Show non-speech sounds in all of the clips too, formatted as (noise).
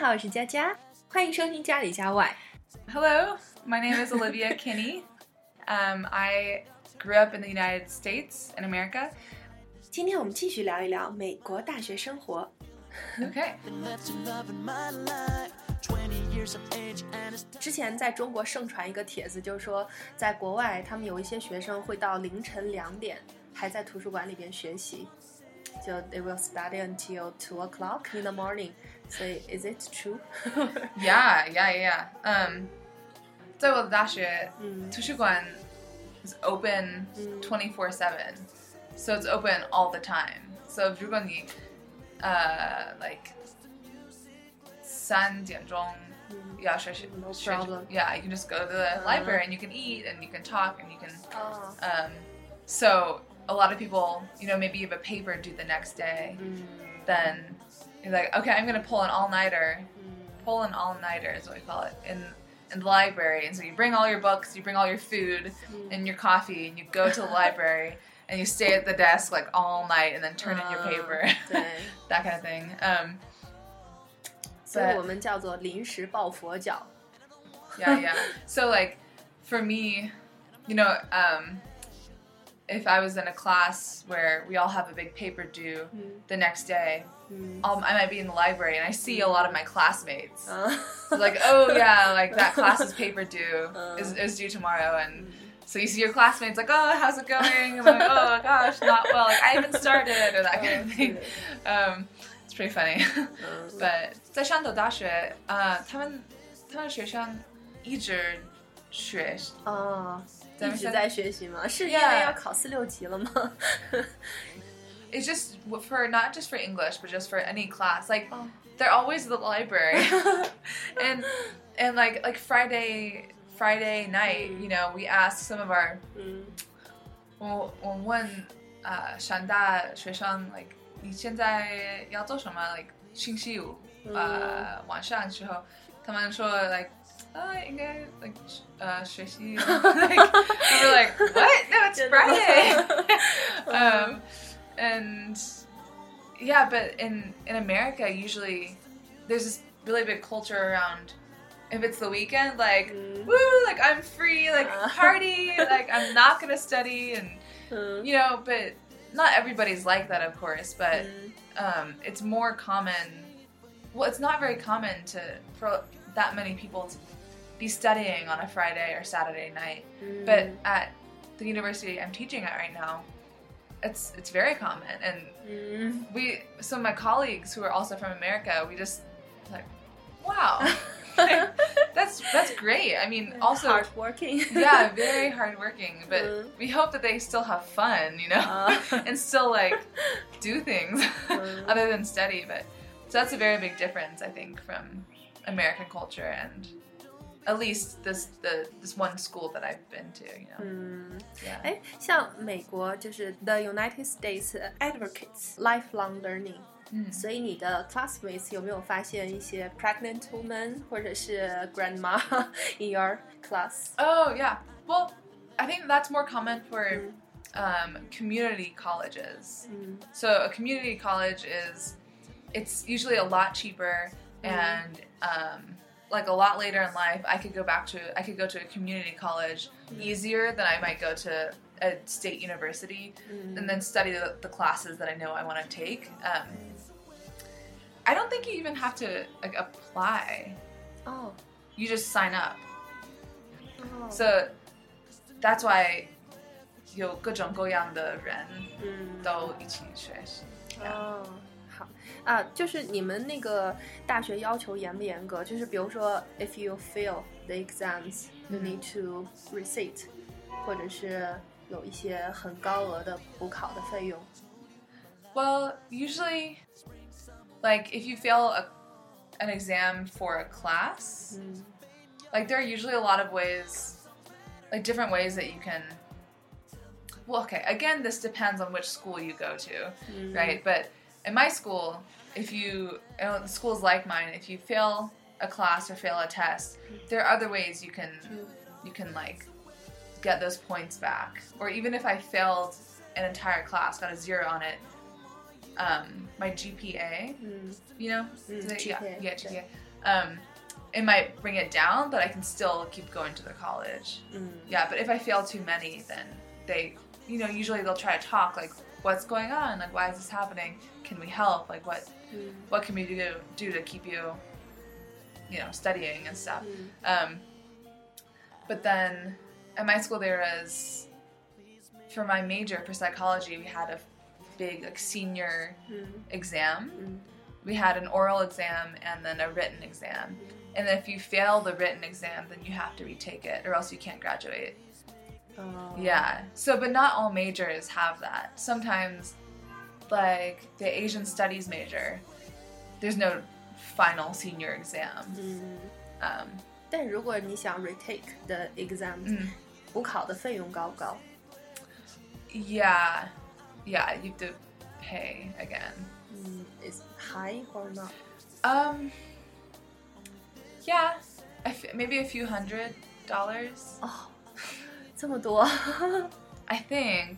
好，我是佳佳，欢迎收听家里家外。Hello, my name is Olivia Kinney. Um, I grew up in the United States in America. 今天我们继续聊一聊美国大学生活。Okay. it's 之前在中国盛传一个帖子，就是说在国外，他们有一些学生会到凌晨两点还在图书馆里边学习，就 they will study until two o'clock in the morning。所以 is it true？ (laughs) Yeah, yeah, yeah. Um, 在我的大学，嗯图书馆 is open 24/7, so it's open all the time. So 如果你呃 like 三点钟要学习 No 学 problem. Yeah, you can just go to the library and you can eat and you can talk and you can 哦， Um, so a lot of people, you know, maybe you have a paper due the next day, mm. then you're like, okay, I'm gonna pull an all nighter. Mm. Pull an all nighter is what we call it in in the library. And so you bring all your books, you bring all your food mm. and your coffee, and you go to the library (laughs) and you stay at the desk like all night and then turn in your ah, paper, (laughs) that kind of thing. Um, so yeah, yeah. so like for me, you know, um, if I was in a class where we all have a big paper due the next day, 嗯 I'll, I might be in the library and I see a lot of my classmates. 啊， Like, oh yeah, like that class's paper (laughs) due is, is due tomorrow, and so you see your classmates like, oh, how's it going? I'm like, oh (laughs) gosh, not well. Like I haven't started or that kind of thing. Um, it's pretty funny. (laughs) 嗯 But 在山东大学，呃，他们他们学生一直学，哦，咱们现 一直在学习吗？是因为 Yeah 要考四六级了吗？ it's just for not just for English, but just for any class. Like Oh. they're always at the library, (laughs) and and like like Friday Friday night, you know, we ask some of our 嗯我我问呃山大学生 like 你现在要做什么？like 星期五呃晚上的时候，他们说 like all right, guys, like, uh, shishy. (laughs) (laughs) like, We're like, what? No, it's Friday. (laughs) um, uh-huh. and yeah, but in in America, usually there's this really big culture around if it's the weekend, like, mm. woo, like I'm free, like uh-huh. party, like I'm not gonna study, and mm. you know, but not everybody's like that, of course, but mm. um, it's more common. Well, it's not very common to for that many people to be studying on a friday or saturday night. 嗯 but at the university i'm teaching at right now it's it's very common. And 嗯 we so my colleagues who are also from america we just like wow. (laughs) That's that's great. I mean also hard working yeah (laughs) very hardworking. But Mm. we hope that they still have fun you know Uh. (laughs) and still like do things Mm. other than study. But so that's a very big difference i think from american culture and at least this the this one school that i've been to you know 嗯， yeah 哎，像美国就是 The United States advocates lifelong learning，嗯所以你的 classmates 有没有发现一些 pregnant woman 或者是 grandma (laughs) in your class？ oh yeah well i think that's more common for um, community colleges 嗯 So a community college is it's usually a lot cheaper and um, like a lot later in life I could go back to I could go to a community college easier than I might go to a state university and then study the, the classes that I know I want to take. Um, I don't think you even have to like apply. 哦 You just sign up. 哦 So that's why 有各种各样的人嗯都一起学习。哦，好 啊，就是你们那个大学要求严不严格？就是比如说，if you fail the exams, you 嗯 need to resit，、或者是有一些很高额的补考的费用。 Well, usually, like if you fail a, an exam for a class, 嗯 like there are usually a lot of ways, like different ways that you can. Well, okay, again, this depends on which school you go to, right? But in my school, if you, you schools like mine, if you fail a class or fail a test, there are other ways you can, you can like get those points back. Or even if I failed an entire class, got a zero on it, um, my GPA, 嗯 you know, Mm, yeah, GPA, yeah, yeah. GPA. Um, it might bring it down, but I can still keep going to the college. 嗯 Yeah, but if I fail too many, then they, you know, usually they'll try to talk like, what's going on? Like, why is this happening? Can we help? Like, what mm. what can we do do to keep you, you know, studying and stuff? Mm. Um, but then at my school there is for my major for psychology we had a big like senior mm. exam. Hmm. We had an oral exam and then a written exam. Hmm. And if you fail the written exam, then you have to retake it, or else you can't graduate. 哦 Yeah. So, but not all majors have that. Sometimes, like the Asian Studies major, there's no final senior exam. 嗯， Um, 但如果你想 retake 的 exam，、 mm, 补考的费用高不高？ yeah, yeah, you have to pay again. 嗯，is high or not？ Um, yeah, a f- maybe a few hundred dollars. 哦， 这么多， (laughs) I think,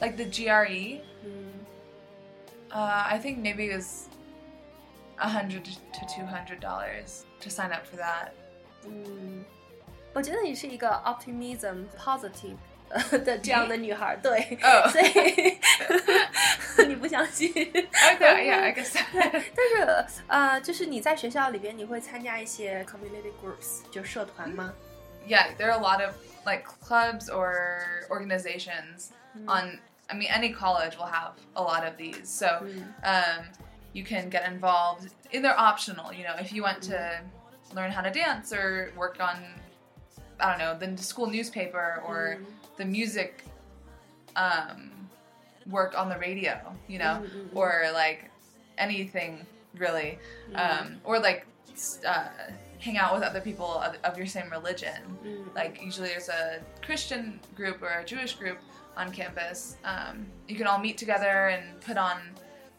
like the GRE. 嗯 Uh, I think maybe it was a hundred to two hundred dollars to sign up for that. 嗯，我觉得你是一个 optimism positive (laughs) 呃的这样的女孩，对，哦(laughs) 所以你不相信。 Okay, yeah, I guess. 但是呃，就是你在学校里边，你会参加一些 community groups，就社团吗？ yeah, there are a lot of like clubs or organizations on. I mean, any college will have a lot of these. So, Mm. um, you can get involved. And they're optional. You know, if you want to learn how to dance or work on, I don't know, the school newspaper or Mm. the music, um, work on the radio. You know, Mm, mm, mm. or like anything really, um, or like uh, hang out with other people of, of your same religion. 嗯 Like usually there's a Christian group or a Jewish group on campus. Um, you can all meet together and put on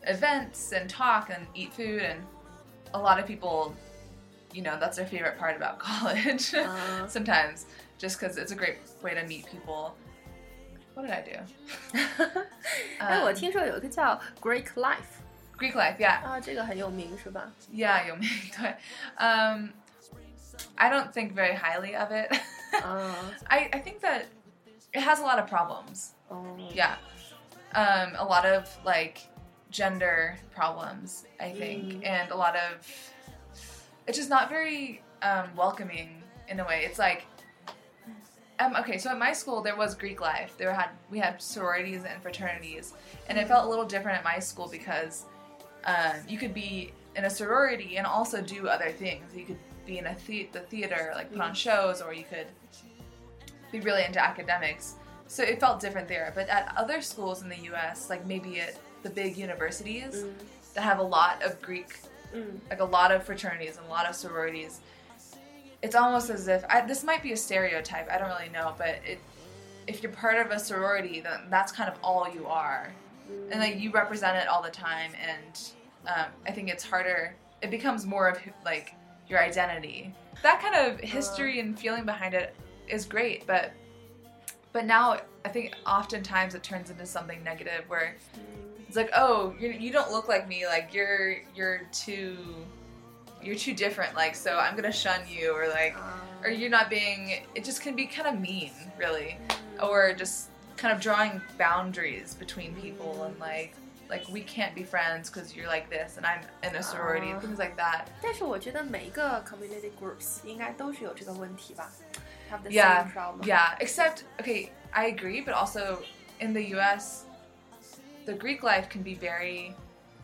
events and talk and eat food and a lot of people, you know, that's their favorite part about (laughs) college. Uh. (laughs) Sometimes just because it's a great way to meet people. What did I do? (laughs) 哎，我听说有一个叫 Greek Life Greek life, yeah. 啊，这个很有名是吧？ Yeah, 有名，对。Um, I don't think very highly of it. (laughs) I I think that it has a lot of problems. 哦，Yeah. Um, a lot of like gender problems, I think, Mm. and a lot of it's just not very um, welcoming in a way. It's like um, okay, so at my school there was Greek life. There had we had sororities and fraternities, and it felt a little different at my school because um, you could be in a sorority and also do other things. You could be in a the- the theater, like put on shows, or you could be really into academics. So it felt different there. But at other schools in the U.S., like maybe at the big universities Mm. that have a lot of Greek, 嗯 like a lot of fraternities and a lot of sororities, it's almost as if I, this might be a stereotype. I don't really know, but it, if you're part of a sorority, then that's kind of all you are, and like you represent it all the time. And um, I think it's harder. It becomes more of like your identity. That kind of history and feeling behind it is great, but but now I think oftentimes it turns into something negative where it's like, oh, you you don't look like me. Like you're you're too you're too different. Like so, I'm gonna shun you, or like, or uh. you're not being. It just can be kind of mean, really, or just kind of drawing boundaries between people and like like we can't be friends because you're like this and I'm in a sorority and Ah. things like that. 但是我觉得每一个 community groups 应该都是有这个问题吧，have the Yeah, same problem。 Yeah, except okay, I agree, but also in the U.S., the Greek life can be very.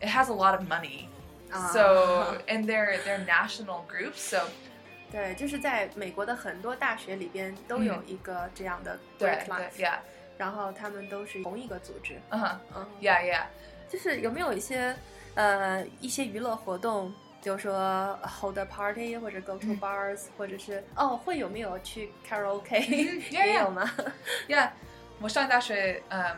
It has a lot of money, Ah. so and they're they're national groups, so (laughs) 对，就是在美国的很多大学里边都有一个这样的 Greek 对 Life，、 yeah, 然后他们都是同一个组织。 uh huh, 嗯， yeah, yeah. 就是有没有一些呃一些娱乐活动，比如说 hold a party 或者 go to 嗯 bars，、或者是哦会有没有去 karaoke？、嗯也 yeah, 有吗？ Yeah，我上大学，嗯，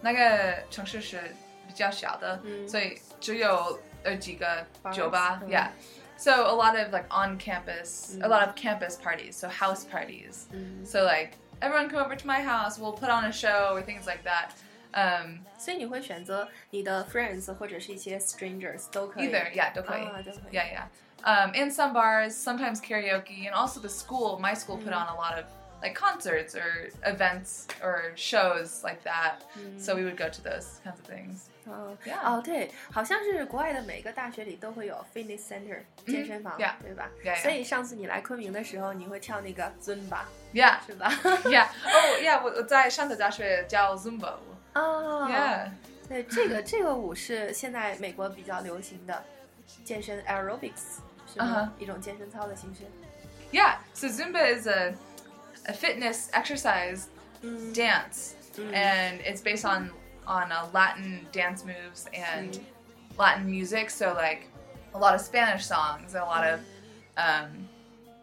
那个城市是比较小的，嗯所以只有呃几个 Bars，酒吧嗯 Yeah. So a (laughs) lot of like on campus, a Mm. lot of campus parties, so house parties. 嗯 So like everyone come over to my house, we'll put on a show or things like that. Um, 所以你会选择你的 friends 或者是一些 strangers 都可以。 either, yeah, 都可以。啊，都可以。 Yeah, yeah. Um, in some bars, sometimes karaoke, and also the school. My school put on a lot of like concerts or events or shows like that. So we would go to those kinds of things. 哦 Yeah. 哦，对，好像是国外的每个大学里都会有 fitness center 健身房， yeah 对吧 Yeah, yeah. 所以上次你来昆明的时候，你会跳那个 Zumba Yeah, 是吧？ yeah. Oh, yeah. 我在上的大学教 (laughs) Zumba 舞。 哦 Yeah. 对，这个这个舞是现在美国比较流行的健身 (laughs) aerobics 是吗一种健身操的形式。 Yeah. So Zumba is a a fitness exercise 嗯 dance, and it's based on on uh, Latin dance moves and Latin music. So like a lot of Spanish songs and a lot of um,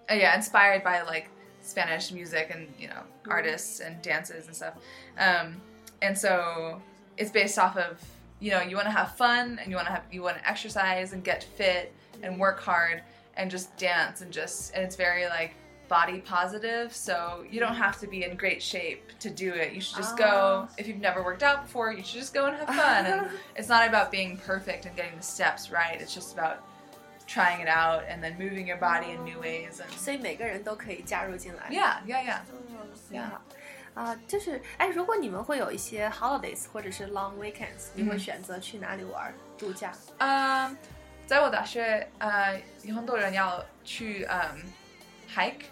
uh, yeah, inspired by like Spanish music and you know artists and dances and stuff. Um, and so it's based off of you know you want to have fun and you want to have you want to exercise and get fit and work hard and just dance and just and it's very like body positive so you don't have to be in great shape to do it you should just go Ah. if you've never worked out before you should just go and have fun and (laughs) it's not about being perfect and getting the steps right it's just about trying it out and then moving your body in new ways and 所以每个人都可以加入进来。 yeah yeah yeah 嗯， 挺好。啊，就是哎，如果你们会有一些 holidays 或者是 long weekends，你会嗯选择去哪里玩儿度假？ Um, 在我大学，呃，有很多人要去 um hike,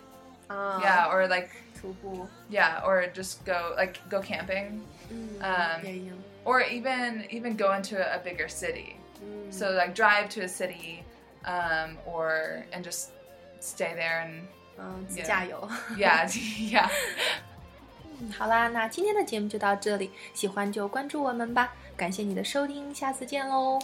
啊 yeah, or like 徒步， yeah, or just go like go camping, 嗯，嗯野营， or even even go into a bigger city. 嗯 So like drive to a city, um, or and just stay there and 嗯，自 Yeah 驾游。 yeah, yeah. (laughs) (laughs) 好啦，那今天的节目就到这里，喜欢就关注我们吧，感谢你的收听，下次见喽。